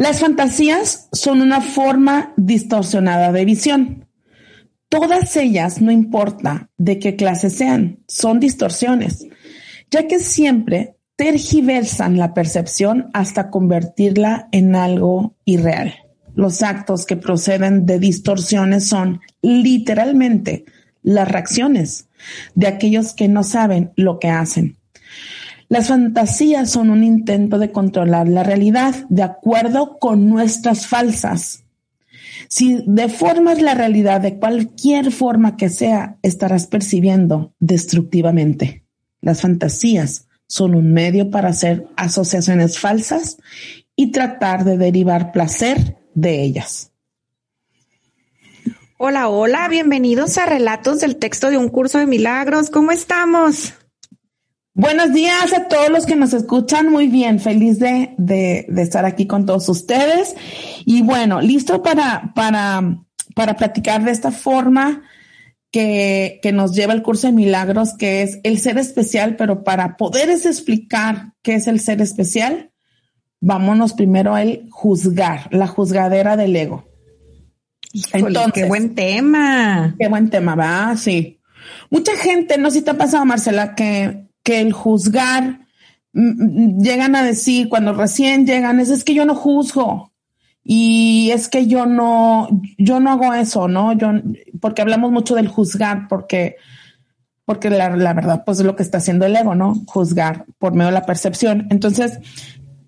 Las fantasías son una forma distorsionada de visión. Todas ellas, no importa de qué clase sean, son distorsiones, ya que siempre tergiversan la percepción hasta convertirla en algo irreal. Los actos que proceden de distorsiones son literalmente las reacciones de aquellos que no saben lo que hacen. Las fantasías son un intento de controlar la realidad de acuerdo con nuestras falsas. Si deformas la realidad de cualquier forma que sea, estarás percibiendo destructivamente. Las fantasías son un medio para hacer asociaciones falsas y tratar de derivar placer de ellas. Hola, hola, bienvenidos a Relatos del Texto de un Curso de Milagros. ¿Cómo estamos? Buenos días a todos los que nos escuchan. Muy bien, feliz de, de, de, estar aquí con todos ustedes. Y bueno, listo para, para, para platicar de esta forma que, que nos lleva el curso de milagros, que es el ser especial, pero para poder explicar qué es el ser especial, vámonos primero al juzgar, la juzgadera del ego. Entonces, qué buen tema. Qué buen tema, va, sí. Mucha gente, no sé si te ha pasado, Marcela, que que el juzgar mm, mm, llegan a decir cuando recién llegan es, es que yo no juzgo y es que yo no yo no hago eso no yo porque hablamos mucho del juzgar porque porque la, verdad pues es lo que está haciendo el ego no juzgar por medio de la percepción. Entonces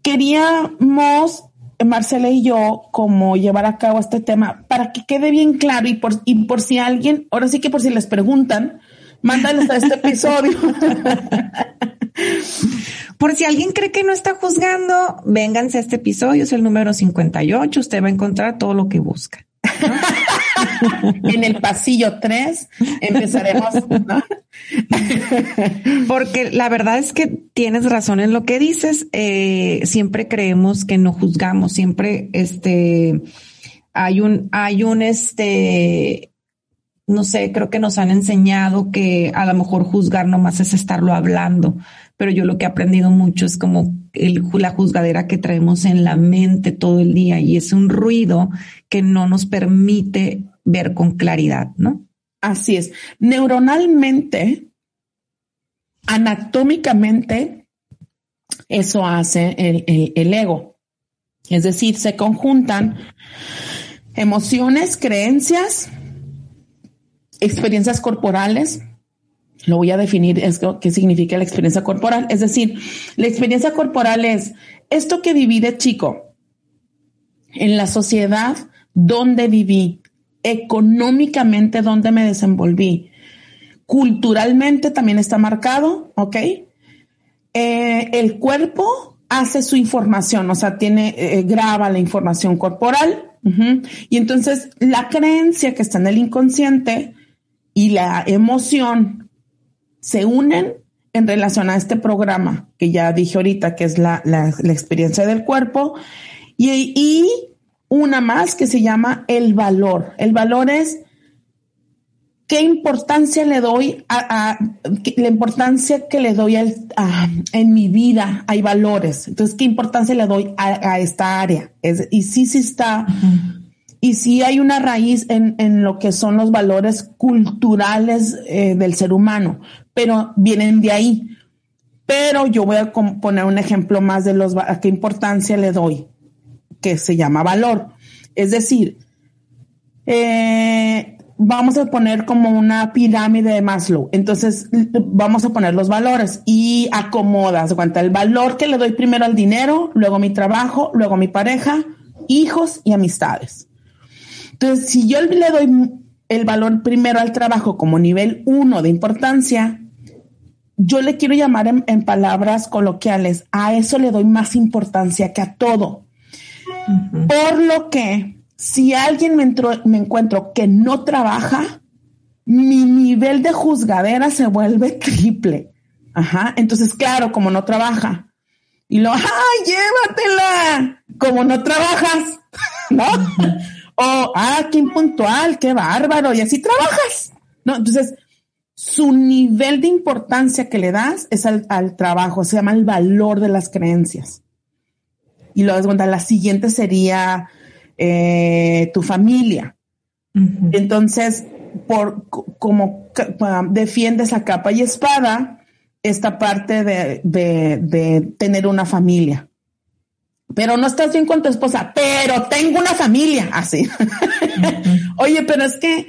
queríamos Marcela y yo como llevar a cabo este tema para que quede bien claro y por, y por si alguien, ahora sí que por si les preguntan, mándales a este episodio. Por si alguien cree que no está juzgando, vénganse a este episodio, es el número 58, usted va a encontrar todo lo que busca. en el pasillo 3 empezaremos. Porque la verdad es que tienes razón en lo que dices. Eh, siempre creemos que no juzgamos, siempre este hay un, hay un este no sé, creo que nos han enseñado que a lo mejor juzgar nomás es estarlo hablando, pero yo lo que he aprendido mucho es como el, la juzgadera que traemos en la mente todo el día y es un ruido que no nos permite ver con claridad, ¿no? Así es. Neuronalmente, anatómicamente, eso hace el, el, el ego. Es decir, se conjuntan emociones, creencias, experiencias corporales. Lo voy a definir, es qué significa la experiencia corporal. Es decir, la experiencia corporal es esto que viví de chico en la sociedad donde viví, económicamente donde me desenvolví, culturalmente también está marcado, ¿ok? Eh, el cuerpo hace su información, o sea, tiene, eh, graba la información corporal, y entonces la creencia que está en el inconsciente y la emoción se unen en relación a este programa que ya dije ahorita, que es la, la, experiencia del cuerpo, y, y, una más que se llama el valor. El valor es qué importancia le doy a, a la importancia que le doy a, en mi vida. Hay valores. Entonces, ¿qué importancia le doy a, esta área? Es, y sí, sí está y sí hay una raíz en, en lo que son los valores culturales eh, del ser humano, pero vienen de ahí. Pero yo voy a poner un ejemplo más de los a qué importancia le doy, que se llama valor. Es decir, eh, vamos a poner como una pirámide de Maslow. Entonces, vamos a poner los valores y acomodas. Cuenta el valor que le doy primero al dinero, luego mi trabajo, luego mi pareja, hijos y amistades. Entonces, si yo le doy el valor primero al trabajo como nivel uno de importancia, yo le quiero llamar en, palabras coloquiales, a eso le doy más importancia que a todo. Por lo que, si alguien me, me encuentro que no trabaja, mi nivel de juzgadera se vuelve triple. Ajá. Entonces, claro, como no trabaja. Y lo, ¡ay, llévatela! Como no trabajas, ¿no? O, ah, qué impuntual, qué bárbaro, y así trabajas. ¿No? Entonces, su nivel de importancia que le das es al, trabajo, se llama el valor de las creencias. Y luego cuenta, la siguiente sería eh, tu familia. Entonces, por como defiendes a capa y espada esta parte de, de tener una familia pero no estás bien con tu esposa, pero tengo una familia, así. Oye, pero es que,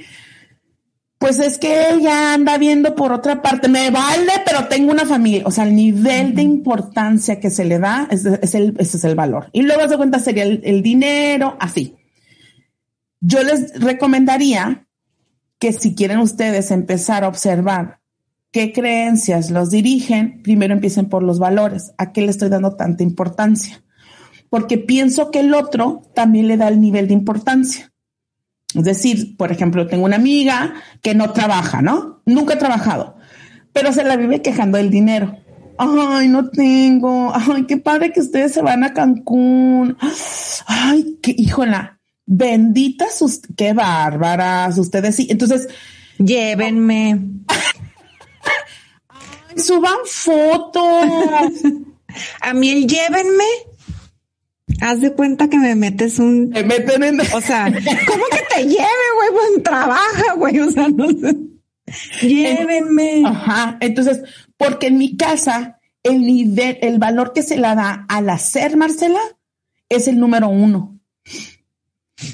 pues es que ella anda viendo por otra parte, me vale, pero tengo una familia. O sea, el nivel de importancia que se le da, es, el, ese es el valor. Y luego de cuenta sería el, dinero, así. Yo les recomendaría que si quieren ustedes empezar a observar qué creencias los dirigen, primero empiecen por los valores. ¿A qué le estoy dando tanta importancia? Porque pienso que el otro también le da el nivel de importancia. Es decir, por ejemplo, tengo una amiga que no trabaja, ¿no? Nunca ha trabajado, pero se la vive quejando del dinero. Ay, no tengo. Ay, qué padre que ustedes se van a Cancún. Ay, qué híjola. Benditas, sus, qué bárbaras ustedes sí. Entonces, llévenme. Ay, suban fotos. a mí el llévenme Haz de cuenta que me metes un. Me meten en. O sea, ¿cómo que te lleve, güey? Pues trabaja, güey. O sea, no sé. Llévenme. Ajá. Entonces, porque en mi casa, el nivel, el valor que se le da al hacer, Marcela, es el número uno.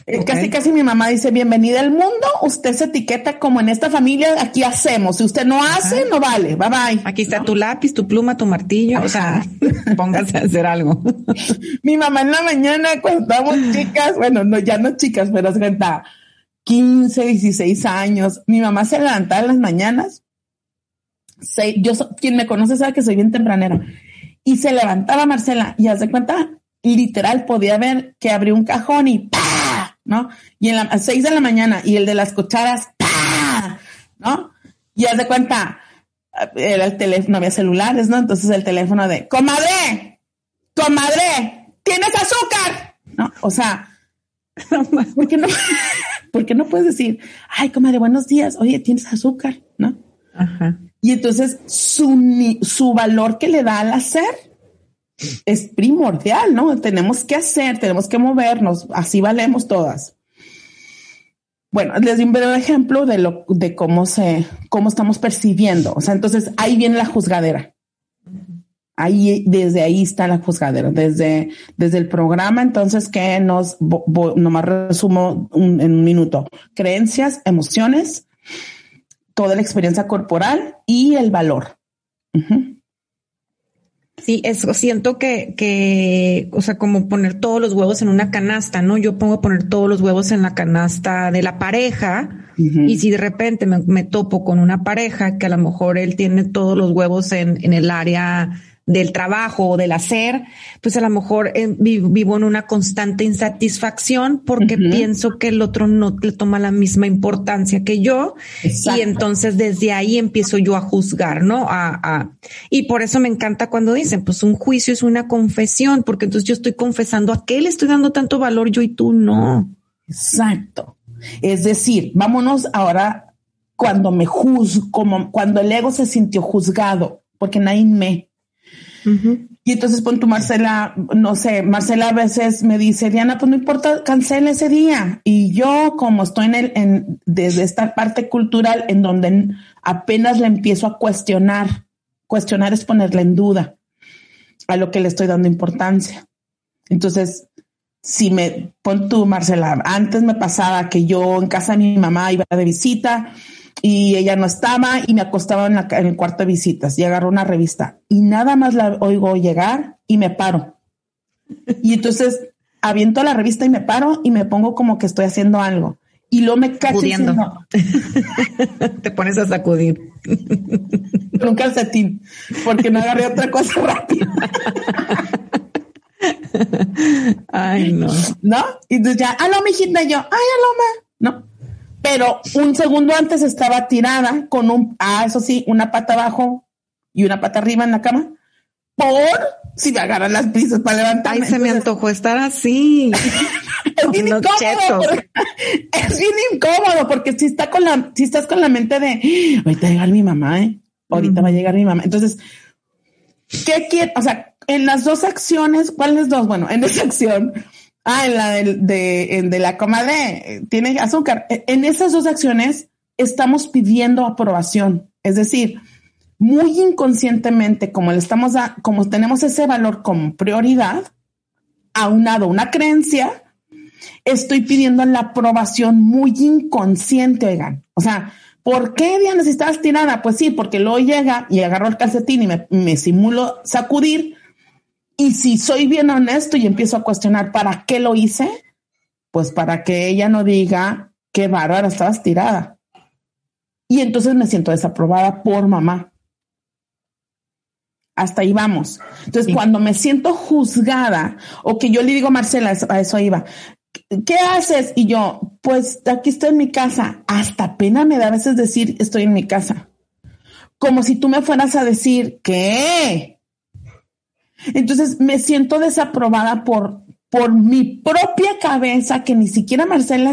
Eh, casi, casi mi mamá dice, bienvenida al mundo, usted se etiqueta como en esta familia, aquí hacemos, si usted no hace, no vale, bye bye. Aquí está tu lápiz, tu pluma, tu martillo, o sea, póngase a hacer algo. mi mamá en la mañana, cuando estábamos chicas, bueno, no, ya no chicas, pero se 15, 16 años, mi mamá se levantaba en las mañanas, yo, quien me conoce sabe que soy bien tempranera, y se levantaba Marcela, y hace cuenta, literal podía ver que abrió un cajón y ¡pah! ¿No? Y en las seis de la mañana y el de las cucharas, ¡pah! ¿no? Y haz de cuenta, era el teléfono, había celulares, ¿no? Entonces el teléfono de, comadre, comadre, ¿tienes azúcar? ¿No? O sea, ¿por qué no, ¿por qué no puedes decir, ay, comadre, buenos días, oye, ¿tienes azúcar? ¿No? Ajá. Y entonces su, su valor que le da al hacer es primordial, ¿no? Tenemos que hacer, tenemos que movernos, así valemos todas. Bueno, les doy un breve ejemplo de lo de cómo se, cómo estamos percibiendo. O sea, entonces ahí viene la juzgadera. Ahí, desde ahí está la juzgadera, desde, desde el programa, entonces que nos, nomás resumo en un minuto, creencias, emociones, toda la experiencia corporal y el valor. Sí, eso siento que, que, o sea, como poner todos los huevos en una canasta, ¿no? Yo pongo poner todos los huevos en la canasta de la pareja y si de repente me, topo con una pareja que a lo mejor él tiene todos los huevos en, en el área del trabajo o del hacer, pues a lo mejor eh, vivo en una constante insatisfacción porque pienso que el otro no le toma la misma importancia que yo y entonces desde ahí empiezo yo a juzgar, ¿no? A, y por eso me encanta cuando dicen, pues un juicio es una confesión, porque entonces yo estoy confesando a qué le estoy dando tanto valor yo y tú no. Exacto. Es decir, vámonos ahora cuando me juzgo, como cuando el ego se sintió juzgado, porque nadie me Y entonces pon tu Marcela, no sé, Marcela a veces me dice, Diana, pues no importa, cancela ese día. Y yo, como estoy en el, en, desde esta parte cultural en donde apenas le empiezo a cuestionar, cuestionar es ponerle en duda a lo que le estoy dando importancia. Entonces, si me pon tú, Marcela, antes me pasaba que yo en casa de mi mamá iba de visita y ella no estaba y me acostaba en, el cuarto de visitas y agarró una revista y nada más la oigo llegar y me paro. Y entonces aviento la revista y me paro y me pongo como que estoy haciendo algo. Y luego me cacho Te pones a sacudir. Con un calcetín, porque no agarré otra cosa rápida. Ay, no. ¿No? Y entonces ya, aló, mijita, yo, ay, aló, ¿no? Pero un segundo antes estaba tirada con un, ah, eso sí, una pata abajo y una pata arriba en la cama, por si me agarran las prisas para levantarme. Ay, se me antojó estar así. es bien incómodo. es bien incómodo porque si está con la, si estás con la mente de ahorita va a llegar mi mamá, eh. Ahorita va a llegar mi mamá. Entonces, ¿qué quiere? O sea, en las dos acciones, ¿cuáles dos? Bueno, en esa acción, ah, en la de, de, de la comadre, tiene azúcar. E, en esas dos acciones estamos pidiendo aprobación. Es decir, muy inconscientemente, como le estamos como tenemos ese valor como prioridad, aunado una creencia, estoy pidiendo la aprobación muy inconsciente, oigan. O sea, ¿por qué Diana si estabas tirada? Pues sí, porque luego llega y agarro el calcetín y me, me simulo sacudir y si soy bien honesto y empiezo a cuestionar para qué lo hice, pues para que ella no diga qué bárbara estabas tirada. Y entonces me siento desaprobada por mamá. Hasta ahí vamos. Entonces, cuando me siento juzgada o que yo le digo, Marcela, a eso iba, ¿qué haces? Y yo, pues aquí estoy en mi casa. Hasta pena me da a veces decir, estoy en mi casa. Como si tú me fueras a decir, ¿qué? Entonces me siento desaprobada por, por mi propia cabeza que ni siquiera Marcela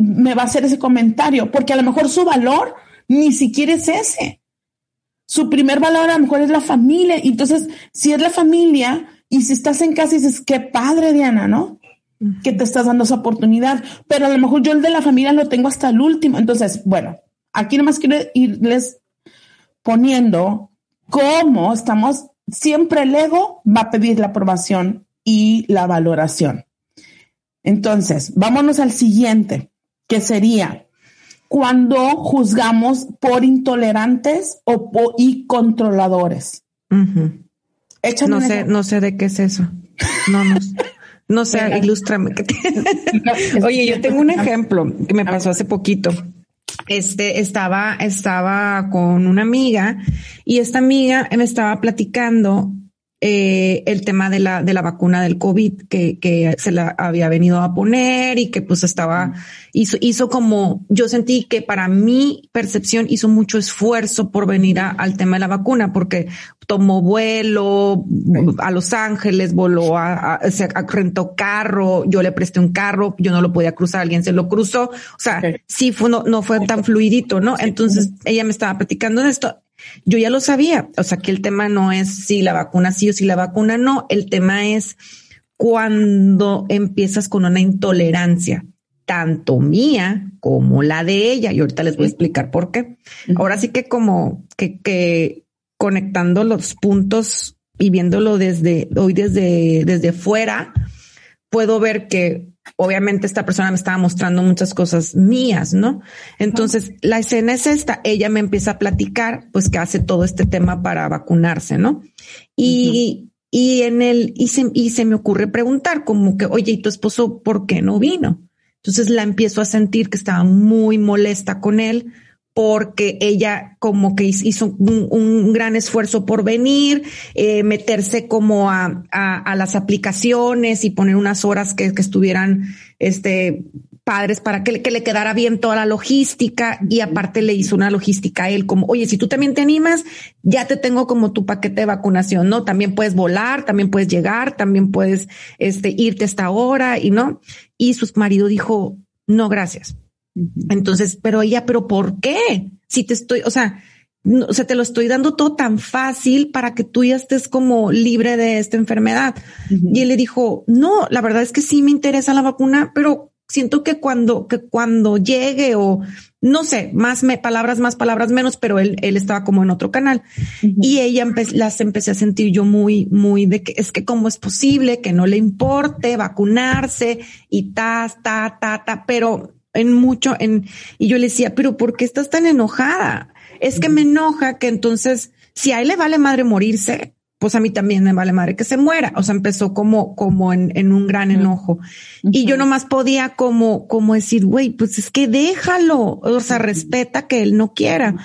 me va a hacer ese comentario, porque a lo mejor su valor ni siquiera es ese. Su primer valor a lo mejor es la familia. Entonces, si es la familia y si estás en casa y dices, qué padre, Diana, ¿no? Que te estás dando esa oportunidad. Pero a lo mejor yo el de la familia lo tengo hasta el último. Entonces, bueno, aquí nomás quiero irles poniendo cómo estamos siempre el ego va a pedir la aprobación y la valoración. Entonces, vámonos al siguiente, que sería cuando juzgamos por intolerantes o por, y controladores. No sé, no sé de qué es eso. No, no, no sé, ilústrame. Oye, yo tengo un ejemplo que me pasó hace poquito este, estaba, estaba con una amiga y esta amiga me estaba platicando eh, el tema de la, de la vacuna del COVID que, que se la había venido a poner y que pues estaba, hizo, hizo como, yo sentí que para mi percepción hizo mucho esfuerzo por venir al tema de la vacuna porque tomó vuelo a Los Ángeles, voló a, se rentó carro, yo le presté un carro, yo no lo podía cruzar, alguien se lo cruzó. O sea, sí fue, no, no fue tan fluidito, ¿no? Entonces ella me estaba platicando de esto yo ya lo sabía, o sea que el tema no es si la vacuna sí o si la vacuna no, el tema es cuando empiezas con una intolerancia, tanto mía como la de ella, y ahorita les voy a explicar por qué. Ahora sí que como que, que conectando los puntos y viéndolo desde hoy desde, desde fuera, puedo ver que obviamente esta persona me estaba mostrando muchas cosas mías, ¿no? Entonces, la escena es esta, ella me empieza a platicar, pues que hace todo este tema para vacunarse, ¿no? Y, y en el, y se, y se me ocurre preguntar como que, oye, ¿y tu esposo por qué no vino? Entonces la empiezo a sentir que estaba muy molesta con él porque ella como que hizo un, gran esfuerzo por venir, eh, meterse como a, a, las aplicaciones y poner unas horas que, estuvieran este, padres para que le, que le quedara bien toda la logística y aparte le hizo una logística a él como, oye, si tú también te animas, ya te tengo como tu paquete de vacunación, ¿no? También puedes volar, también puedes llegar, también puedes este, irte a esta hora y no. Y su marido dijo, no, gracias entonces, pero ella, pero ¿por qué? Si te estoy, o sea, o sea, te lo estoy dando todo tan fácil para que tú ya estés como libre de esta enfermedad. Y él le dijo, no, la verdad es que sí me interesa la vacuna, pero siento que cuando, que cuando llegue o no sé, más me, palabras, más palabras menos, pero él, él estaba como en otro canal y ella las empecé a sentir yo muy, muy de que es que cómo es posible que no le importe vacunarse y ta, ta, ta, ta, pero en mucho, en, y yo le decía, pero ¿por qué estás tan enojada? Es que me enoja que entonces, si a él le vale madre morirse, pues a mí también me vale madre que se muera. O sea, empezó como, como en, en un gran enojo. Y yo nomás podía como, como decir, güey, pues es que déjalo. O sea, respeta que él no quiera.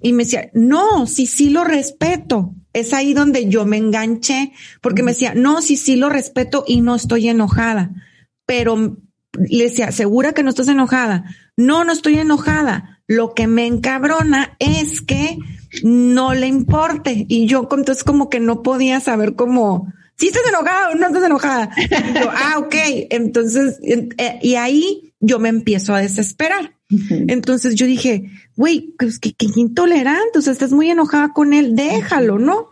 Y me decía, no, sí, sí lo respeto. Es ahí donde yo me enganché porque me decía, no, sí, sí lo respeto y no estoy enojada. Pero le decía, ¿segura que no estás enojada? No, no estoy enojada. Lo que me encabrona es que no le importe. Y yo entonces como que no podía saber cómo, si estás enojada o no estás enojada. ah, ok. Entonces, eh, y ahí yo me empiezo a desesperar. Entonces yo dije, güey, pues que, que intolerante, o sea, estás muy enojada con él, déjalo, ¿no?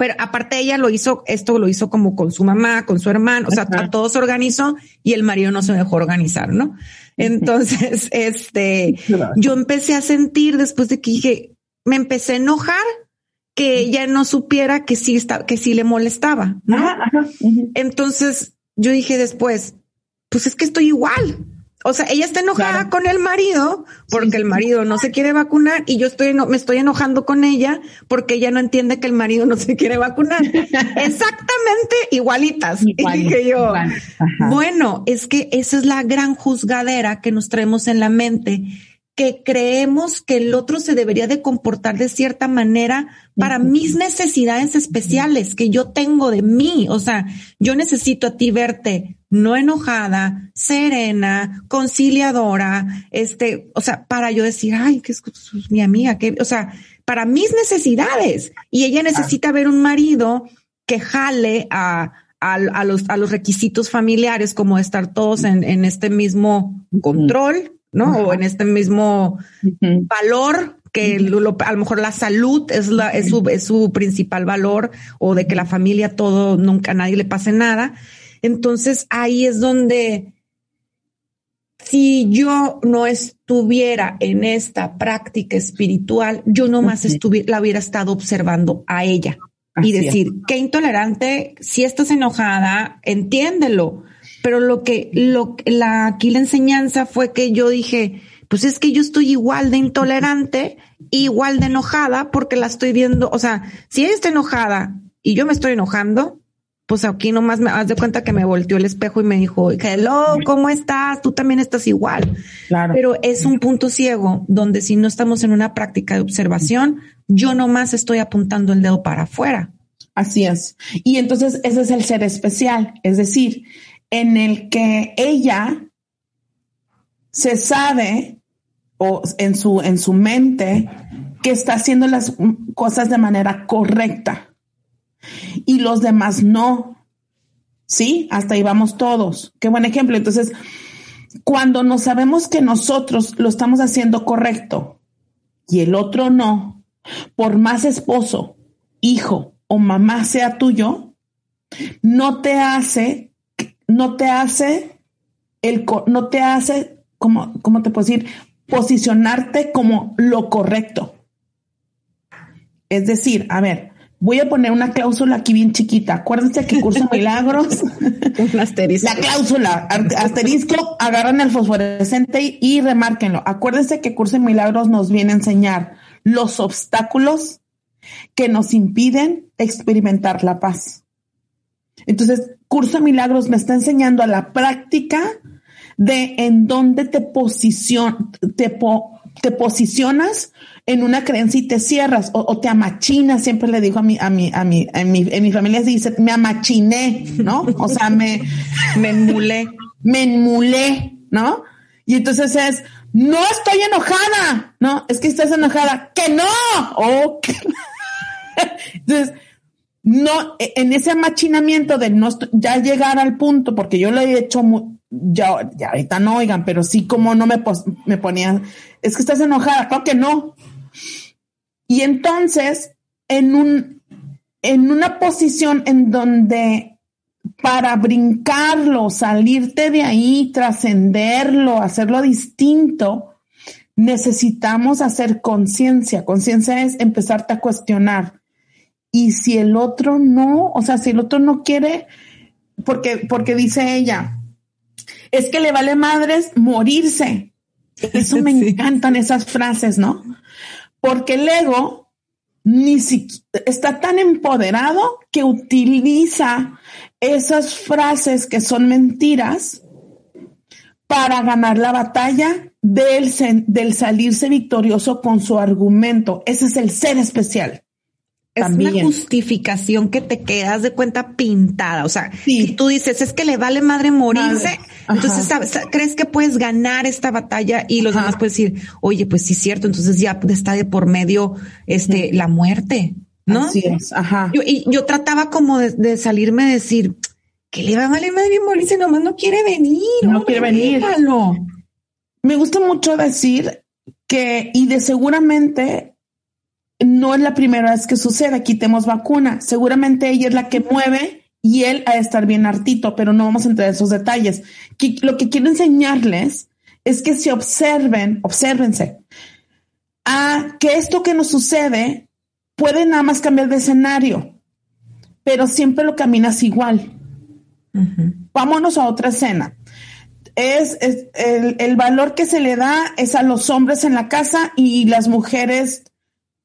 Pero aparte ella lo hizo, esto lo hizo como con su mamá, con su hermano, o sea, todo se organizó y el marido no se dejó organizar, ¿no? Entonces, este, yo empecé a sentir después de que dije, me empecé a enojar que ella no supiera que sí está, que sí le molestaba, ¿no? Entonces yo dije después, pues es que estoy igual. O sea, ella está enojada con el marido porque el marido no se quiere vacunar y yo estoy me estoy enojando con ella porque ella no entiende que el marido no se quiere vacunar. Exactamente igualitas. y dije yo, bueno, es que esa es la gran juzgadera que nos traemos en la mente que creemos que el otro se debería de comportar de cierta manera para mis necesidades especiales que yo tengo de mí. O sea, yo necesito a ti verte no enojada, serena, conciliadora, este, o sea, para yo decir, ay, que es mi amiga, que, o sea, para mis necesidades. Y ella necesita ver un marido que jale a, a, los, a los requisitos familiares, como estar todos en, en este mismo control, ¿no? O en este mismo valor que a lo mejor la salud es, la, es, su, es su principal valor o de que la familia todo, nunca a nadie le pase nada. Entonces ahí es donde si yo no estuviera en esta práctica espiritual, yo nomás estuviera, la hubiera estado observando a ella y decir, qué intolerante, si estás enojada, entiéndelo, pero lo que, lo, la, aquí la enseñanza fue que yo dije, pues es que yo estoy igual de intolerante, igual de enojada, porque la estoy viendo, o sea, si ella está enojada y yo me estoy enojando, pues aquí nomás me haz de cuenta que me volteó el espejo y me dijo, hello, ¿cómo estás? Tú también estás igual. Claro. Pero es un punto ciego donde si no estamos en una práctica de observación, yo nomás estoy apuntando el dedo para afuera. Así es. Y entonces ese es el ser especial. Es decir, en el que ella se sabe o en su, en su mente que está haciendo las cosas de manera correcta y los demás no. Sí, hasta ahí vamos todos. Qué buen ejemplo. Entonces, cuando no sabemos que nosotros lo estamos haciendo correcto y el otro no, por más esposo, hijo o mamá sea tuyo, no te hace no te hace el, no te hace, como, ¿cómo te puedo decir? Posicionarte como lo correcto. Es decir, a ver, voy a poner una cláusula aquí bien chiquita. Acuérdense que curso milagros. La cláusula, asterisco, agarran el fosforescente y remárquenlo. Acuérdense que curso milagros nos viene a enseñar los obstáculos que nos impiden experimentar la paz. Entonces, Curso de Milagros me está enseñando a la práctica de en dónde te, te, te posicionas en una creencia y te cierras o, te amachinas. Siempre le digo a mi, a mi, a mi, en mi, en mi familia se dice, me amachiné, ¿no? O sea, me, me enmulé, me enmulé, ¿no? Y entonces es, no estoy enojada, ¿no? Es que estás enojada, que no, oh, entonces, no, e, en ese machinamiento de no ya llegar al punto, porque yo lo he hecho, ya, ya ahorita no oigan, pero sí como no me, me ponía, es que estás enojada, claro que no. Y entonces, en un, en una posición en donde para brincarlo, salirte de ahí, trascenderlo, hacerlo distinto, necesitamos hacer conciencia. Conciencia es empezarte a cuestionar. Y si el otro no, o sea, si el otro no quiere, porque, porque dice ella, es que le vale madres morirse. Eso me encantan esas frases, ¿no? Porque el ego ni siquiera está tan empoderado que utiliza esas frases que son mentiras para ganar la batalla del, del salirse victorioso con su argumento. Ese es el ser especial. Es una justificación que te quedas de cuenta pintada. O sea, si tú dices es que le vale madre morirse, entonces crees que puedes ganar esta batalla y los demás pueden decir, oye, pues sí es cierto, entonces ya está de por medio este la muerte, ¿no? Así es, ajá. Yo, y yo trataba como de, salirme a decir que le va a valer madre morirse, nomás no quiere venir. No quiere venir. Me gusta mucho decir que, y de seguramente no es la primera vez que sucede. Quitemos vacuna. Seguramente ella es la que mueve y él a estar bien hartito, pero no vamos a entrar en esos detalles. lo que quiero enseñarles es que se observen, obsérvense, a que esto que nos sucede puede nada más cambiar de escenario, pero siempre lo caminas igual. Vámonos a otra escena. Es, el, el, valor que se le da es a los hombres en la casa y las mujeres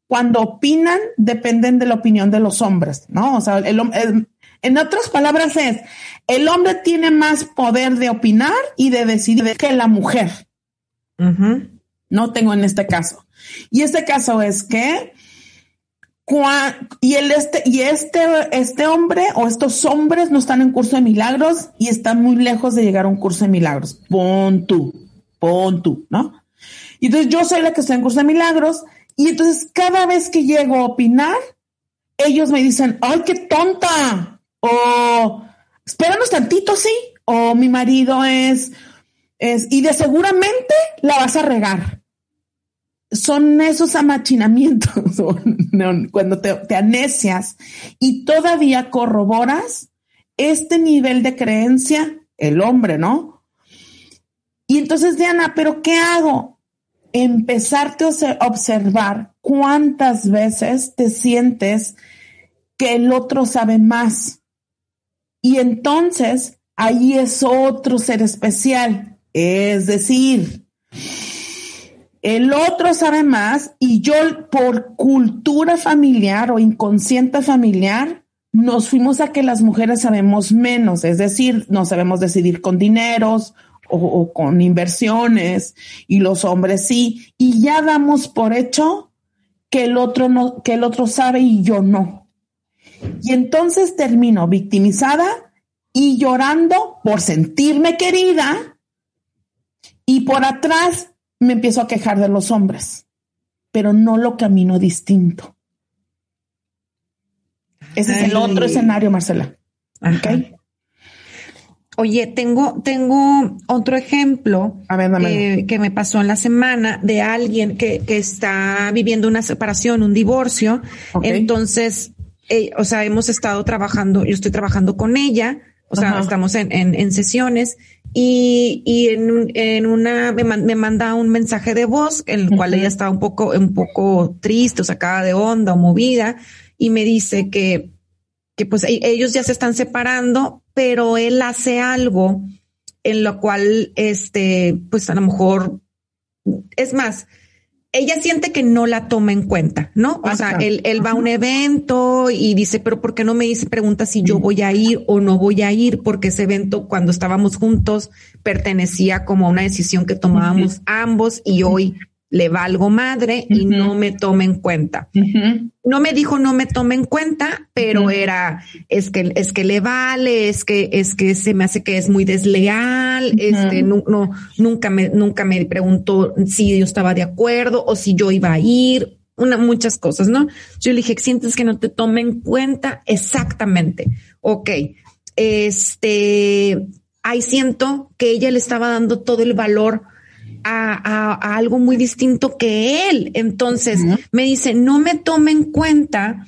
cuando opinan dependen de la opinión de los hombres, ¿no? O sea, el, en otras palabras es, el hombre tiene más poder de opinar y de decidir que la mujer. No tengo en este caso. Y este caso es que y el este y este este hombre o estos hombres no están en curso de milagros y están muy lejos de llegar a un curso de milagros. Pon tú, pon tú, ¿no? Y entonces yo soy la que está en curso de milagros y entonces cada vez que llego a opinar, ellos me dicen, ay, qué tonta. O espéranos tantito, sí. O mi marido es, es, y de seguramente la vas a regar. Son esos amachinamientos cuando te, te anesias y todavía corroboras este nivel de creencia, el hombre, ¿no? Y entonces, Diana, ¿pero qué hago? Empezarte a observar cuántas veces te sientes que el otro sabe más. Y entonces ahí es otro ser especial. Es decir, el otro sabe más y yo por cultura familiar o inconsciente familiar nos fuimos a que las mujeres sabemos menos, es decir, no sabemos decidir con dineros o, con inversiones y los hombres sí, y ya damos por hecho que el otro no, que el otro sabe y yo no. Y entonces termino victimizada y llorando por sentirme querida y por atrás me empiezo a quejar de los hombres, pero no lo camino distinto. Ese es el otro escenario, Marcela. ¿Okay? Oye, tengo, tengo otro ejemplo que me pasó en la semana de alguien que, que está viviendo una separación, un divorcio. Entonces, eh, o sea, hemos estado trabajando, yo estoy trabajando con ella, o sea, estamos en, en, en, sesiones y, y en, en una, me, me, manda un mensaje de voz en el cual ella estaba un poco, un poco triste o sacada de onda o movida y me dice que, que pues e, ellos ya se están separando, pero él hace algo en lo cual, este, pues a lo mejor, es más, ella siente que no la toma en cuenta, ¿no? O sea, él, él va a un evento y dice, pero ¿por qué no me dice, pregunta si yo voy a ir o no voy a ir? Porque ese evento cuando estábamos juntos pertenecía como a una decisión que tomábamos ambos y hoy le valgo madre y no me tome en cuenta. No me dijo no me tome en cuenta, pero era es que es que le vale, es que es que se me hace que es muy desleal, este no, nunca me nunca me preguntó si yo estaba de acuerdo o si yo iba a ir, una muchas cosas, ¿no? Yo le dije, "¿Sientes que no te tome en cuenta?" Exactamente. Ok. Este, ahí siento que ella le estaba dando todo el valor a, algo muy distinto que él. Entonces me dice, no me tome en cuenta.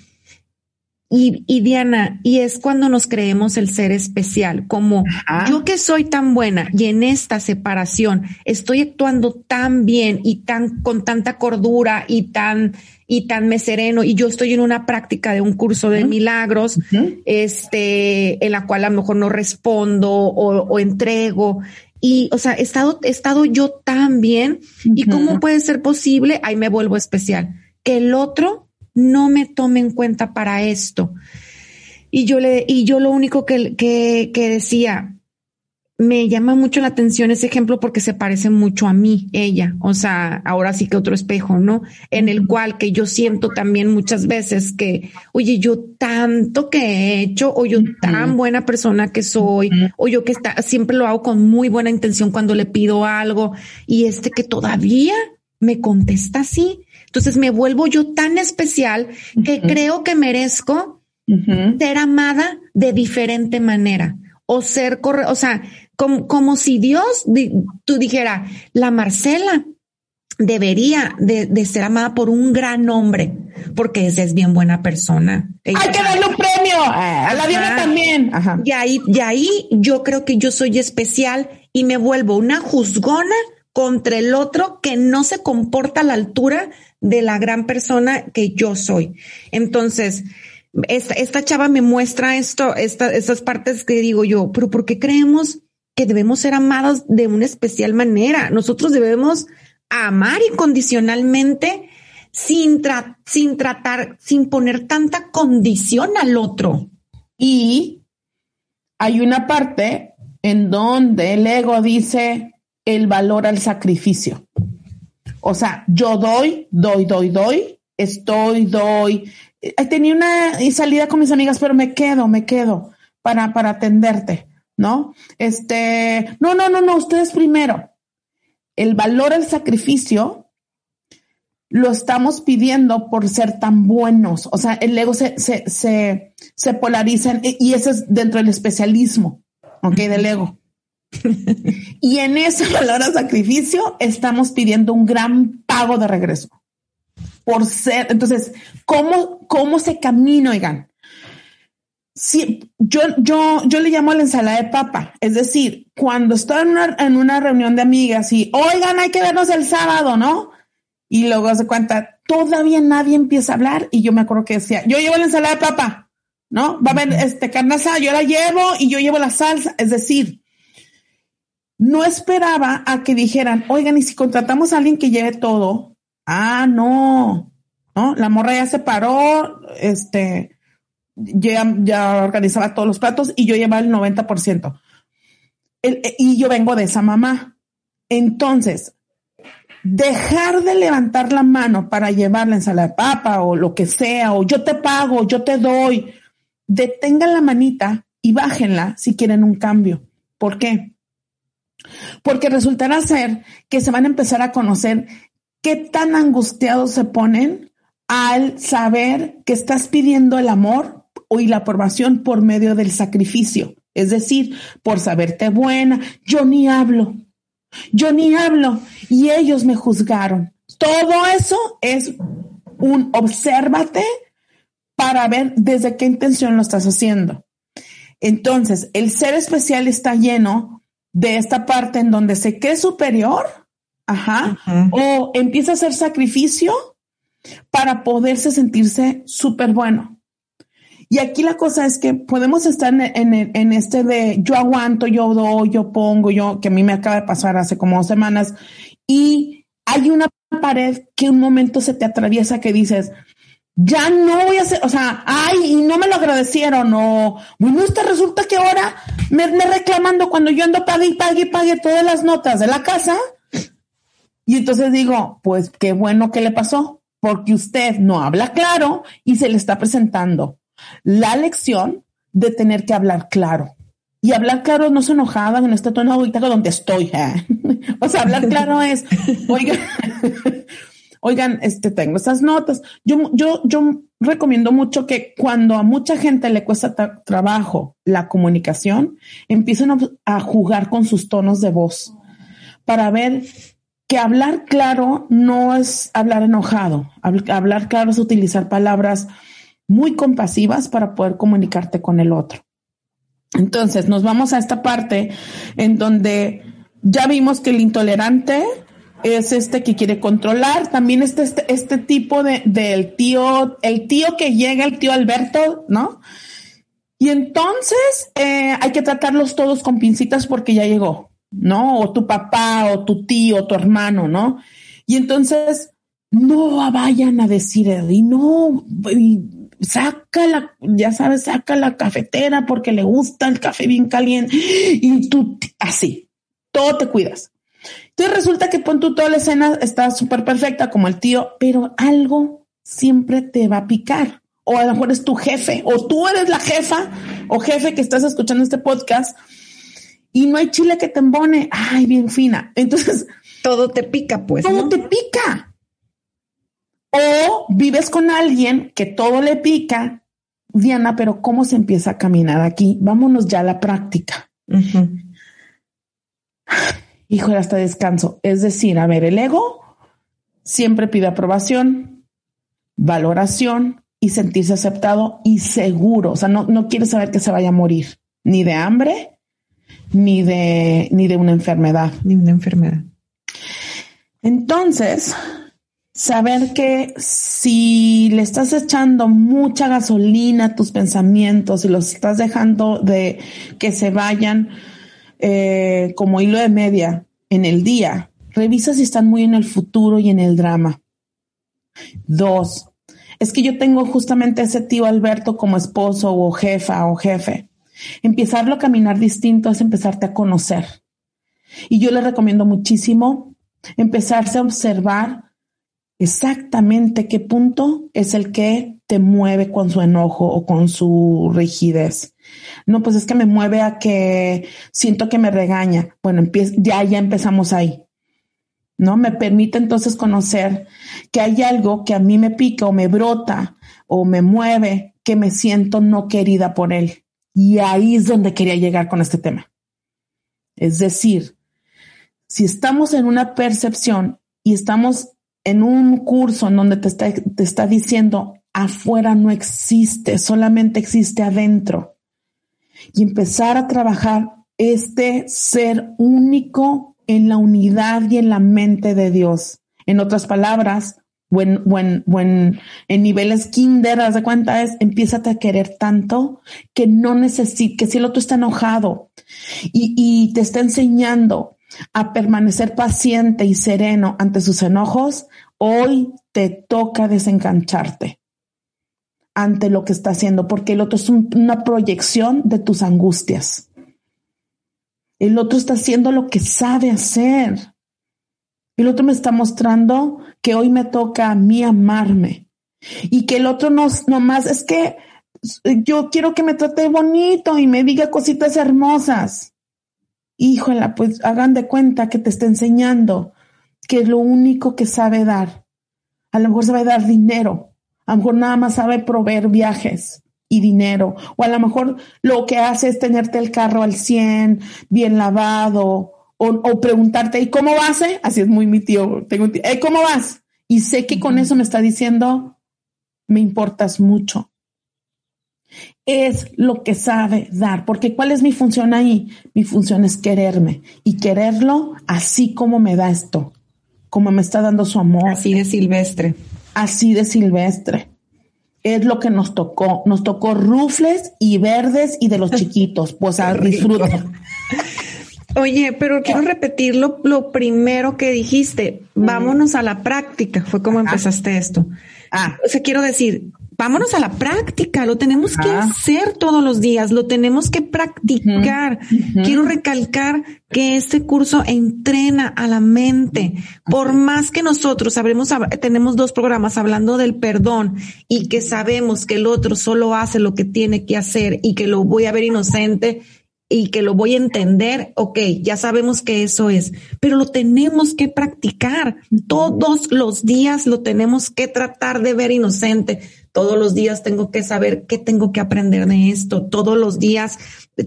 Y, y, Diana, y es cuando nos creemos el ser especial, como yo que soy tan buena y en esta separación estoy actuando tan bien y tan con tanta cordura y tan y tan me sereno y yo estoy en una práctica de un curso de milagros, este, en la cual a lo mejor no respondo o, o entrego y, o sea, he estado, he estado yo tan bien. ¿Y cómo puede ser posible? Ahí me vuelvo especial. Que el otro no me tome en cuenta para esto. Y yo le, y yo lo único que, que, que decía, me llama mucho la atención ese ejemplo porque se parece mucho a mí, ella. O sea, ahora sí que otro espejo, ¿no? En el cual que yo siento también muchas veces que, oye, yo tanto que he hecho, o yo tan buena persona que soy, o yo que está, siempre lo hago con muy buena intención cuando le pido algo, y este que todavía me contesta así. Entonces me vuelvo yo tan especial que creo que merezco ser amada de diferente manera o ser corre, o sea, como, como si Dios, tú dijera, la Marcela debería de, ser amada por un gran hombre, porque esa es bien buena persona. Hay que darle un premio a la Diana también. Y ahí, y ahí yo creo que yo soy especial y me vuelvo una juzgona contra el otro que no se comporta a la altura de la gran persona que yo soy. Entonces, esta, esta chava me muestra esto, esta, estas partes que digo yo, pero ¿por qué creemos que debemos ser amados de una especial manera. Nosotros debemos amar incondicionalmente sin, sin tratar, sin poner tanta condición al otro. Y hay una parte en donde el ego dice el valor al sacrificio. O sea, yo doy, doy, doy, doy, estoy, doy. Tenía una salida con mis amigas, pero me quedo, me quedo para, para atenderte. ¿No? Este, no, no, no, no, ustedes primero. El valor al sacrificio lo estamos pidiendo por ser tan buenos. O sea, el ego se, se, se, se polariza y eso es dentro del especialismo, ¿ok? Del ego. y en ese valor al sacrificio estamos pidiendo un gran pago de regreso. Por ser, entonces, ¿cómo, cómo se camina, oigan? Sí, yo, yo, yo le llamo la ensalada de papa. Es decir, cuando estoy en una, en una reunión de amigas y, oigan, hay que vernos el sábado, ¿no? Y luego se cuenta, todavía nadie empieza a hablar. Y yo me acuerdo que decía, yo llevo la ensalada de papa, ¿no? Va a haber este carne yo la llevo y yo llevo la salsa. Es decir, no esperaba a que dijeran, oigan, y si contratamos a alguien que lleve todo, ah, no, ¿no? La morra ya se paró, este, ya, ya organizaba todos los platos y yo llevaba el 90%. Eh, y yo vengo de esa mamá. Entonces, dejar de levantar la mano para llevar la ensalada de papa o lo que sea, o yo te pago, yo te doy, detengan la manita y bájenla si quieren un cambio. ¿Por qué? Porque resultará ser que se van a empezar a conocer qué tan angustiados se ponen al saber que estás pidiendo el amor y la aprobación por medio del sacrificio, es decir, por saberte buena. Yo ni hablo, yo ni hablo y ellos me juzgaron. Todo eso es un obsérvate para ver desde qué intención lo estás haciendo. Entonces, el ser especial está lleno de esta parte en donde se cree superior, ajá, o empieza a hacer sacrificio para poderse sentirse súper bueno. Y aquí la cosa es que podemos estar en, este de yo aguanto, yo doy, yo pongo, yo, que a mí me acaba de pasar hace como dos semanas, y hay una pared que un momento se te atraviesa que dices, ya no voy a hacer, o sea, ay, y no me lo agradecieron, o bueno, usted resulta que ahora me, me reclamando cuando yo ando pague y pague y pague todas las notas de la casa. Y entonces digo, pues qué bueno que le pasó, porque usted no habla claro y se le está presentando la lección de tener que hablar claro. Y hablar claro no es enojada en este tono ahorita donde estoy. ¿eh? o sea, hablar claro es, oigan, oigan, este tengo estas notas. Yo, yo, yo recomiendo mucho que cuando a mucha gente le cuesta trabajo la comunicación, empiecen a jugar con sus tonos de voz para ver que hablar claro no es hablar enojado. Hablar claro es utilizar palabras muy compasivas para poder comunicarte con el otro. Entonces, nos vamos a esta parte en donde ya vimos que el intolerante es este que quiere controlar. También este, este, este tipo de, del tío, el tío que llega, el tío Alberto, ¿no? Y entonces eh, hay que tratarlos todos con pincitas porque ya llegó, ¿no? O tu papá, o tu tío, o tu hermano, ¿no? Y entonces no vayan a decir, y no, saca la, ya sabes, saca la cafetera porque le gusta el café bien caliente y tú así, todo te cuidas. Entonces resulta que pon tú toda la escena está súper perfecta como el tío, pero algo siempre te va a picar. O a lo mejor es tu jefe, o tú eres la jefa o jefe que estás escuchando este podcast y no hay chile que te embone. Ay, bien fina. Entonces todo te pica, pues. Todo te pica. O vives con alguien que todo le pica. Diana, pero ¿cómo se empieza a caminar aquí? Vámonos ya a la práctica. Híjole, hasta descanso. Es decir, a ver, el ego siempre pide aprobación, valoración y sentirse aceptado y seguro. O sea, no, no quiere saber que se vaya a morir, ni de hambre, ni de, ni de una enfermedad. Ni una enfermedad. Entonces, saber que si le estás echando mucha gasolina a tus pensamientos y los estás dejando de que se vayan eh, como hilo de media en el día, revisa si están muy en el futuro y en el drama. Dos, es que yo tengo justamente ese tío Alberto como esposo o jefa o jefe. Empezarlo a caminar distinto es empezarte a conocer. Y yo le recomiendo muchísimo empezarse a observar exactamente qué punto es el que te mueve con su enojo o con su rigidez. No, pues es que me mueve a que siento que me regaña. Bueno, ya, ya empezamos ahí. ¿No? Me permite entonces conocer que hay algo que a mí me pica o me brota o me mueve, que me siento no querida por él. Y ahí es donde quería llegar con este tema. Es decir, si estamos en una percepción y estamos en un curso en donde te está, te está diciendo afuera no existe, solamente existe adentro. Y empezar a trabajar este ser único en la unidad y en la mente de Dios. En otras palabras, when, en niveles kinder, haz de cuenta es, empieza a querer tanto que no necesita, que si el otro está enojado y, y te está enseñando a permanecer paciente y sereno ante sus enojos, hoy te toca desengancharte ante lo que está haciendo, porque el otro es una proyección de tus angustias. El otro está haciendo lo que sabe hacer. El otro me está mostrando que hoy me toca a mí amarme y que el otro no, no más es que yo quiero que me trate bonito y me diga cositas hermosas híjola, pues hagan de cuenta que te está enseñando que es lo único que sabe dar. A lo mejor sabe dar dinero, a lo mejor nada más sabe proveer viajes y dinero, o a lo mejor lo que hace es tenerte el carro al 100, bien lavado, o, preguntarte, ¿y cómo vas? Eh? Así es muy mi tío, tengo un tío, ¿cómo vas? Y sé que con eso me está diciendo, me importas mucho es lo que sabe dar, porque ¿cuál es mi función ahí? Mi función es quererme y quererlo así como me da esto, como me está dando su amor. Así de silvestre. Así de silvestre. Es lo que nos tocó. Nos tocó rufles y verdes y de los chiquitos. Pues a disfruta. Oye, pero quiero repetir lo, primero que dijiste. Vámonos a la práctica. Fue como empezaste esto. Ah. O sea, quiero decir, vámonos a la práctica, lo tenemos que hacer todos los días, lo tenemos que practicar. Quiero recalcar que este curso entrena a la mente. Por más que nosotros sabremos, tenemos dos programas hablando del perdón y que sabemos que el otro solo hace lo que tiene que hacer y que lo voy a ver inocente y que lo voy a entender, ok, ya sabemos que eso es, pero lo tenemos que practicar. Todos los días lo tenemos que tratar de ver inocente. Todos los días tengo que saber qué tengo que aprender de esto. Todos los días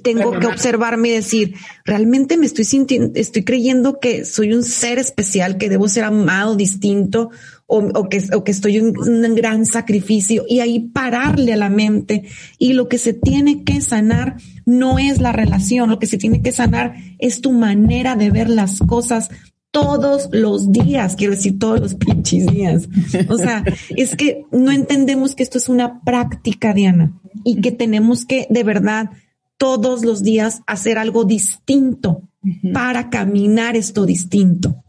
tengo que observarme y decir, realmente me estoy sintiendo, estoy creyendo que soy un ser especial, que debo ser amado distinto o, que, o que estoy en un gran sacrificio y ahí pararle a la mente. Y lo que se tiene que sanar no es la relación, lo que se tiene que sanar es tu manera de ver las cosas todos los días, quiero decir todos los pinches días. O sea, es que no entendemos que esto es una práctica, Diana, y que tenemos que de verdad todos los días hacer algo distinto para caminar esto distinto.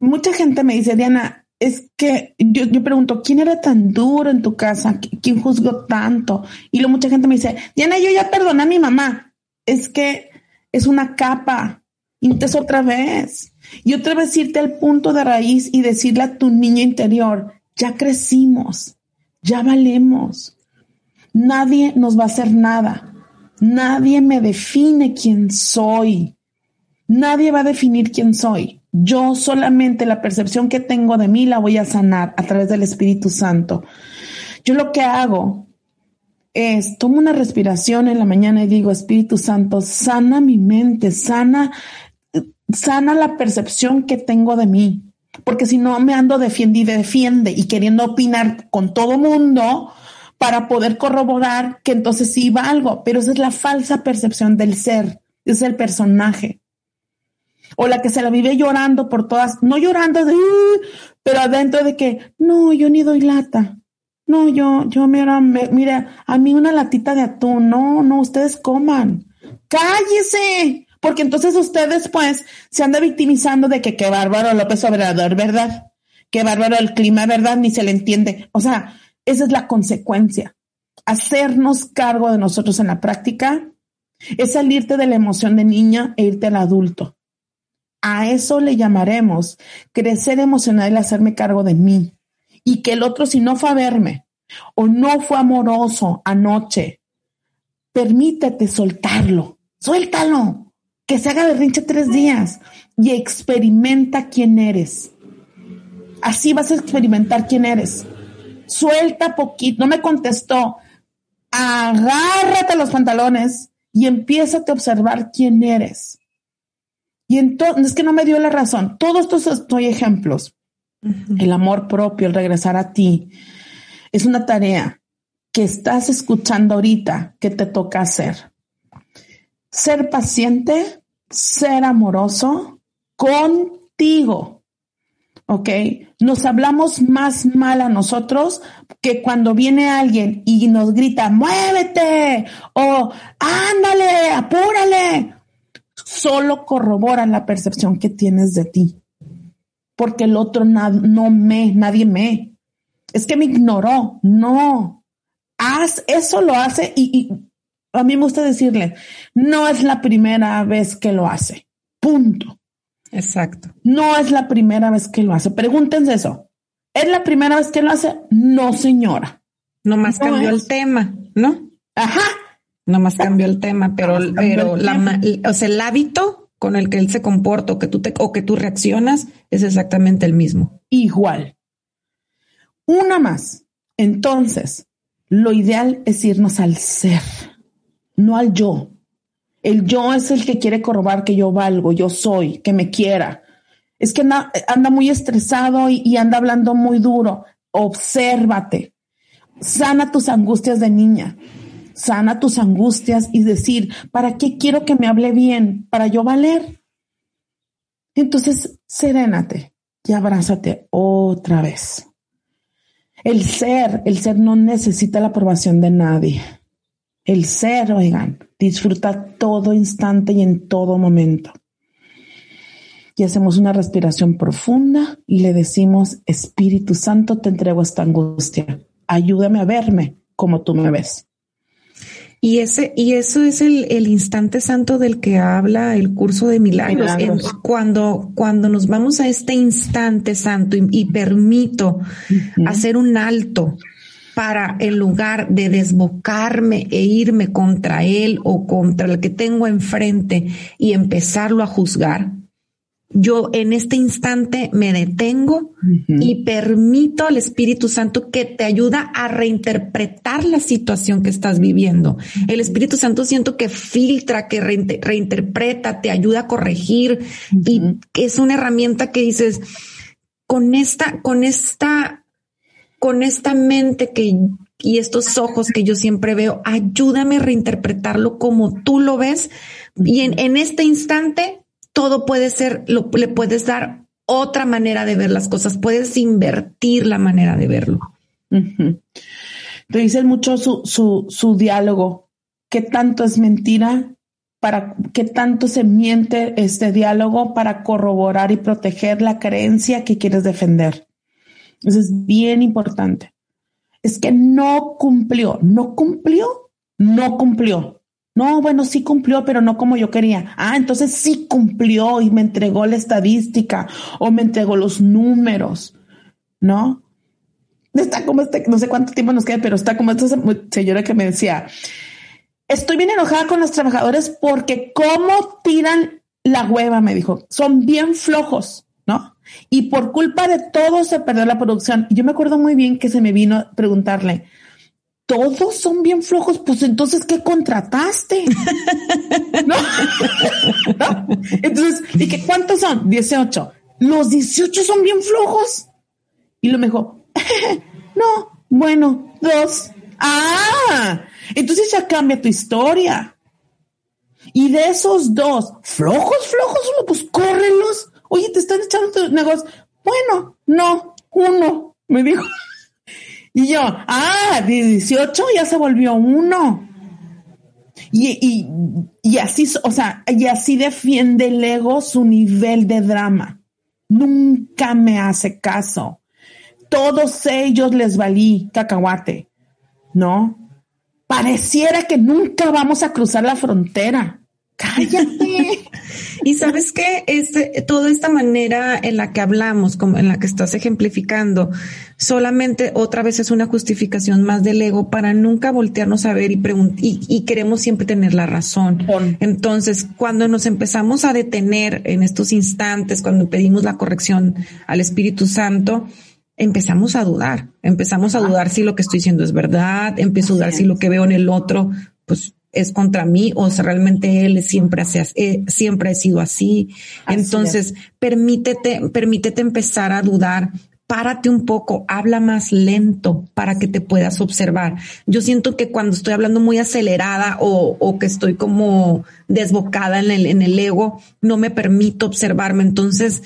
Mucha gente me dice, Diana, es que yo, yo, pregunto, ¿quién era tan duro en tu casa? ¿Quién juzgó tanto? Y luego mucha gente me dice, Diana, yo ya perdoné a mi mamá. Es que es una capa. Y entonces otra vez. Y otra vez irte al punto de raíz y decirle a tu niño interior, ya crecimos, ya valemos. Nadie nos va a hacer nada. Nadie me define quién soy. Nadie va a definir quién soy. Yo solamente la percepción que tengo de mí la voy a sanar a través del Espíritu Santo. Yo lo que hago es tomo una respiración en la mañana y digo, Espíritu Santo, sana mi mente, sana, sana la percepción que tengo de mí. Porque si no me ando defiende y defiende y queriendo opinar con todo mundo para poder corroborar que entonces sí valgo. Pero esa es la falsa percepción del ser, es el personaje o la que se la vive llorando por todas, no llorando de, pero adentro de que, no, yo ni doy lata. No, yo, yo, mira, mira, a mí una latita de atún, no, no, ustedes coman. Cállese, porque entonces ustedes pues se anda victimizando de que qué bárbaro López Obrador, ¿verdad? Qué bárbaro el clima, ¿verdad? Ni se le entiende. O sea, esa es la consecuencia. Hacernos cargo de nosotros en la práctica es salirte de la emoción de niña e irte al adulto. A eso le llamaremos crecer emocional y hacerme cargo de mí. Y que el otro, si no fue a verme o no fue amoroso anoche, permítete soltarlo. Suéltalo. Que se haga berrinche tres días y experimenta quién eres. Así vas a experimentar quién eres. Suelta poquito. No me contestó. Agárrate los pantalones y empieza a observar quién eres. Y entonces, es que no me dio la razón. Todos estos estoy ejemplos. El amor propio, el regresar a ti, es una tarea que estás escuchando ahorita que te toca hacer. Ser paciente, ser amoroso contigo. ¿Ok? Nos hablamos más mal a nosotros que cuando viene alguien y nos grita, muévete o ándale, apúrale solo corroboran la percepción que tienes de ti. Porque el otro no me, nadie me. Es que me ignoró. No. Haz, eso lo hace y, a mí me gusta decirle, no es la primera vez que lo hace. Punto. Exacto. No es la primera vez que lo hace. Pregúntense eso. ¿Es la primera vez que lo hace? No, señora. Nomás más cambió el tema, ¿no? Ajá. Nomás cambió el tema, pero, pero la, o sea, el hábito con el que él se comporta o que tú te, o que tú reaccionas es exactamente el mismo. Igual. Una más. Entonces, lo ideal es irnos al ser, no al yo. El yo es el que quiere corrobar que yo valgo, yo soy, que me quiera. Es que anda, muy estresado y, y anda hablando muy duro. Obsérvate. Sana tus angustias de niña sana tus angustias y decir, ¿para qué quiero que me hable bien? Para yo valer. Entonces, serénate y abrázate otra vez. El ser, el ser no necesita la aprobación de nadie. El ser, oigan, disfruta todo instante y en todo momento. Y hacemos una respiración profunda y le decimos, Espíritu Santo, te entrego esta angustia. Ayúdame a verme como tú me ves. Y ese, y eso es el, el, instante santo del que habla el curso de milagros. cuando, cuando nos vamos a este instante santo y, permito hacer un alto para en lugar de desbocarme e irme contra él o contra el que tengo enfrente y empezarlo a juzgar, yo en este instante me detengo y permito al Espíritu Santo que te ayuda a reinterpretar la situación que estás viviendo. El Espíritu Santo siento que filtra, que reinterpreta, te ayuda a corregir y es una herramienta que dices, con esta, con esta, con esta mente que y estos ojos que yo siempre veo, ayúdame a reinterpretarlo como tú lo ves. Y en, este instante todo puede ser, lo, le puedes dar otra manera de ver las cosas, puedes invertir la manera de verlo. Te dicen mucho su, su, su diálogo, qué tanto es mentira, para qué tanto se miente este diálogo para corroborar y proteger la creencia que quieres defender. Eso es bien importante. Es que no cumplió, no cumplió, no cumplió. No, bueno, sí cumplió, pero no como yo quería. Ah, entonces sí cumplió y me entregó la estadística o me entregó los números, ¿no? Está como este, no sé cuánto tiempo nos queda, pero está como esta señora que me decía, estoy bien enojada con los trabajadores porque cómo tiran la hueva, me dijo, son bien flojos. Y por culpa de todo se perdió la producción. Y yo me acuerdo muy bien que se me vino a preguntarle, todos son bien flojos, pues entonces, ¿qué contrataste? ¿No? Entonces, ¿y qué cuántos son? 18. Los 18 son bien flojos. Y lo me dijo, no, bueno, dos. Ah, entonces ya cambia tu historia. Y de esos dos, flojos, flojos, pues córrelos. Oye, te están echando tu negocio. Bueno, no, uno, me dijo. Y yo, ah, de 18 ya se volvió uno. Y, y, y así, o sea, y así defiende el ego su nivel de drama. Nunca me hace caso. Todos ellos les valí cacahuate, ¿no? Pareciera que nunca vamos a cruzar la frontera. Cállate. Y sabes que este, toda esta manera en la que hablamos, como en la que estás ejemplificando, solamente otra vez es una justificación más del ego para nunca voltearnos a ver y preguntar, y, queremos siempre tener la razón. Entonces, cuando nos empezamos a detener en estos instantes, cuando pedimos la corrección al Espíritu Santo, empezamos a dudar, empezamos a dudar si lo que estoy diciendo es verdad, empiezo a dudar si lo que veo en el otro, pues es contra mí o realmente él siempre, hace, eh, siempre ha sido así. Entonces, permítete, permítete empezar a dudar. Párate un poco, habla más lento para que te puedas observar. Yo siento que cuando estoy hablando muy acelerada o, o que estoy como desbocada en el, en el ego, no me permito observarme. Entonces,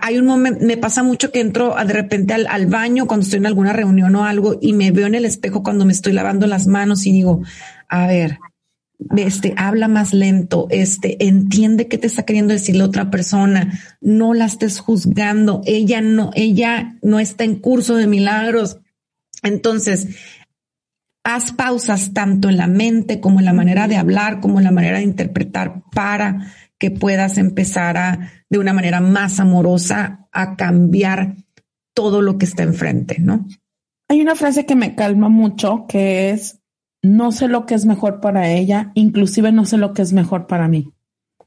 hay un momento, me pasa mucho que entro de repente al, al, baño cuando estoy en alguna reunión o algo y me veo en el espejo cuando me estoy lavando las manos y digo, a ver, este, habla más lento, este, entiende qué te está queriendo decir la otra persona, no la estés juzgando, ella no, ella no está en curso de milagros. Entonces, haz pausas tanto en la mente como en la manera de hablar, como en la manera de interpretar para que puedas empezar a, de una manera más amorosa, a cambiar todo lo que está enfrente, ¿no? Hay una frase que me calma mucho, que es, no sé lo que es mejor para ella, inclusive no sé lo que es mejor para mí.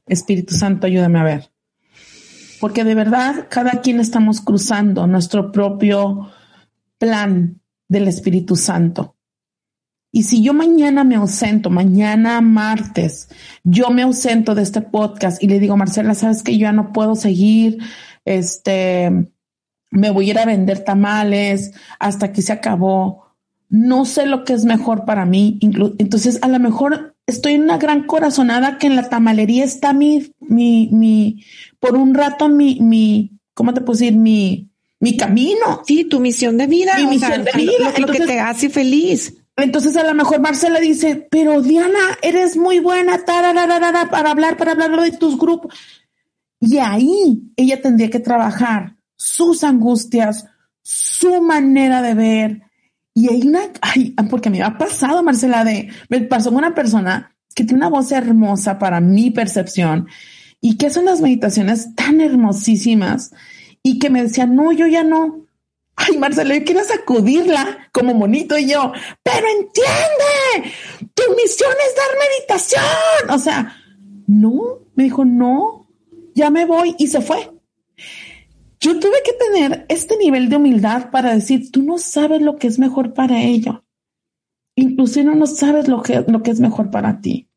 Espíritu Santo, ayúdame a ver. Porque de verdad, cada quien estamos cruzando nuestro propio plan del Espíritu Santo. Y si yo mañana me ausento, mañana martes, yo me ausento de este podcast y le digo, Marcela, sabes que yo ya no puedo seguir, este, me voy a ir a vender tamales, hasta que se acabó no sé lo que es mejor para mí. Entonces, a lo mejor estoy en una gran corazonada que en la tamalería está mi, mi, mi, por un rato mi, mi, ¿cómo te puedo decir? Mi, mi camino. Sí, tu misión de vida. Mi misión de vida. Lo, que te hace feliz. Entonces a lo mejor Marcela dice, pero Diana, eres muy buena para hablar, para hablar de tus grupos. Y ahí ella tendría que trabajar sus angustias, su manera de ver, y hay una, ay, porque me ha pasado, Marcela, de, me pasó una persona que tiene una voz hermosa para mi percepción y que hacen las meditaciones tan hermosísimas y que me decía, no, yo ya no, Ay, Marcela, yo quería sacudirla como monito y yo, pero entiende, tu misión es dar meditación. O sea, no, me dijo, no, ya me voy y se fue. Yo tuve que tener este nivel de humildad para decir, tú no sabes lo que es mejor para ello. Inclusive no sabes lo que, lo que es mejor para ti.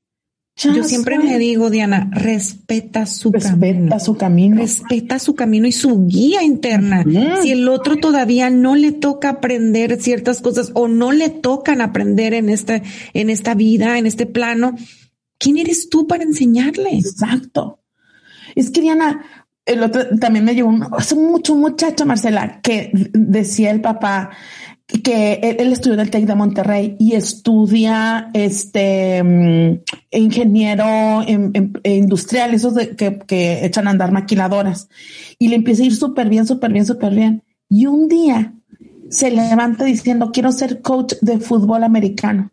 Yo siempre me digo, Diana, respeta su respeta su camino. Respeta su camino y su guía interna. Si el otro todavía no le toca aprender ciertas cosas o no le tocan aprender en esta, en esta vida, en este plano, ¿quién eres tú para enseñarle? Exacto. Es que Diana, el otro también me llevó hace mucho muchacho, Marcela, que decía el papá, que él, estudió en el TEC de Monterrey y estudia este mm, ingeniero industrial, esos de, que, echan a andar maquiladoras. Y le empieza a ir súper bien, súper bien, súper bien. Y un día se levanta diciendo, quiero ser coach de fútbol americano.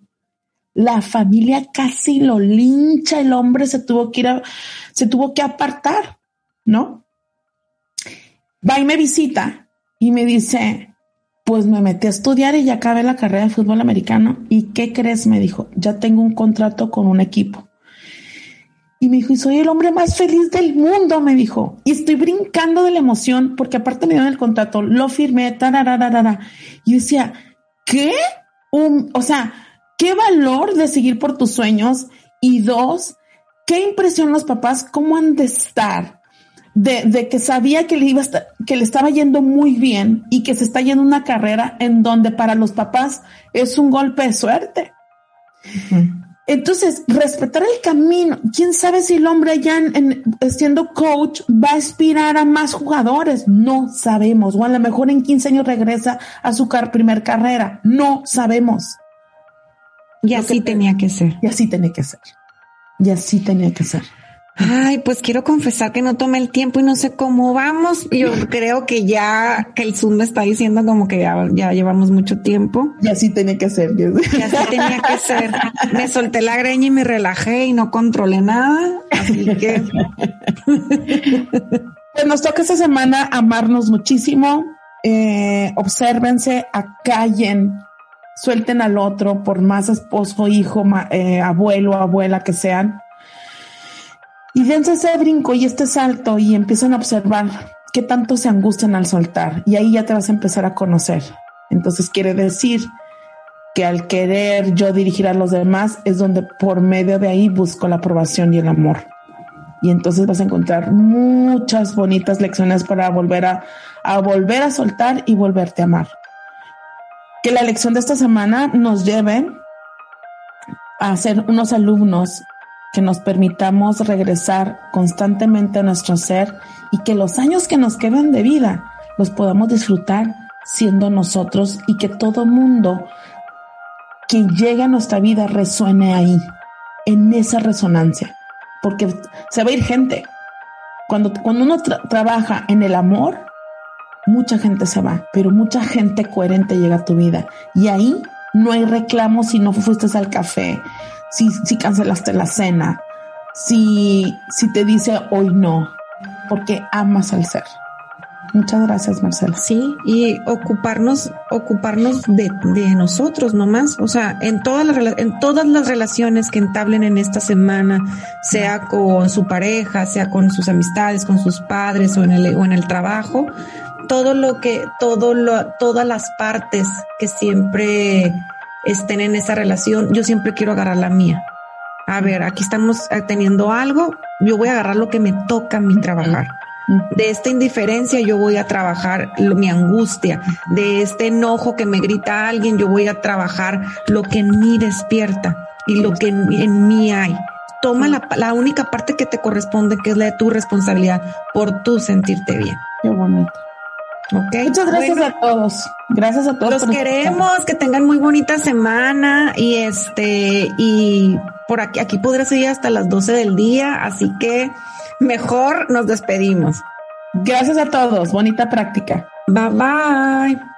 La familia casi lo lincha, el hombre se tuvo que ir a, se tuvo que apartar, ¿no? Va y me visita y me dice, pues me metí a estudiar y ya acabé la carrera de fútbol americano. ¿Y qué crees? Me dijo, ya tengo un contrato con un equipo. Y me dijo, y soy el hombre más feliz del mundo, me dijo. Y estoy brincando de la emoción porque aparte me dieron el contrato, lo firmé, tarararara. Y decía, ¿qué? Un, o sea, qué valor de seguir por tus sueños. Y dos, qué impresión los papás, cómo han de estar de, que sabía que le, iba que le estaba yendo muy bien y que se está yendo una carrera en donde para los papás es un golpe de suerte. Entonces, respetar el camino. ¿Quién sabe si el hombre ya en, siendo coach va a aspirar a más jugadores? No sabemos. O a lo mejor en 15 años regresa a su primer carrera. No sabemos. Y así tenía que ser. Y así tenía que ser. Y así tenía que ser. Ay, pues quiero confesar que no tomé el tiempo y no sé cómo vamos. Yo creo que ya que el Zoom me está diciendo como que ya, llevamos mucho tiempo. Y así tenía que ser. Y así tenía que ser. Me solté la greña y me relajé y no controlé nada. Así que. pues nos toca esta semana amarnos muchísimo. Eh, obsérvense, acallen, suelten al otro, por más esposo, hijo, eh, abuelo, abuela que sean y dense ese brinco y este salto y empiezan a observar qué tanto se angustian al soltar. Y ahí ya te vas a empezar a conocer. Entonces quiere decir que al querer yo dirigir a los demás es donde por medio de ahí busco la aprobación y el amor. Y entonces vas a encontrar muchas bonitas lecciones para volver a, a volver a soltar y volverte a amar. Que la lección de esta semana nos lleve a ser unos alumnos que nos permitamos regresar constantemente a nuestro ser y que los años que nos quedan de vida los podamos disfrutar siendo nosotros y que todo mundo que llegue a nuestra vida resuene ahí, en esa resonancia, porque se va a ir gente. Cuando, cuando uno trabaja en el amor, mucha gente se va, pero mucha gente coherente llega a tu vida y ahí no hay reclamo si no fuiste al café, si, si cancelaste la cena, si, si te dice hoy no, porque amas al ser. Muchas gracias, Marcela. Sí, y ocuparnos, ocuparnos de, de nosotros nomás. O sea, en todas las en todas las relaciones que entablen en esta semana, sea con su pareja, sea con sus amistades, con sus padres o en el, o en el trabajo, todo lo que, todo lo, todas las partes que siempre estén en esa relación, yo siempre quiero agarrar la mía. A ver, aquí estamos eh, teniendo algo, yo voy a agarrar lo que me toca a mí trabajar. De esta indiferencia yo voy a trabajar mi angustia, de este enojo que me grita alguien yo voy a trabajar lo que en mí despierta y lo que en, mí hay. Toma la, la, única parte que te corresponde, que es la de tu responsabilidad por tu sentirte bien. Qué bonito. Muchas gracias a todos. Gracias a todos. Los queremos, que tengan muy bonita semana y este, y por aquí, aquí podrá seguir hasta las 12 del día, así que mejor nos despedimos. Gracias a todos. Bonita práctica. Bye bye.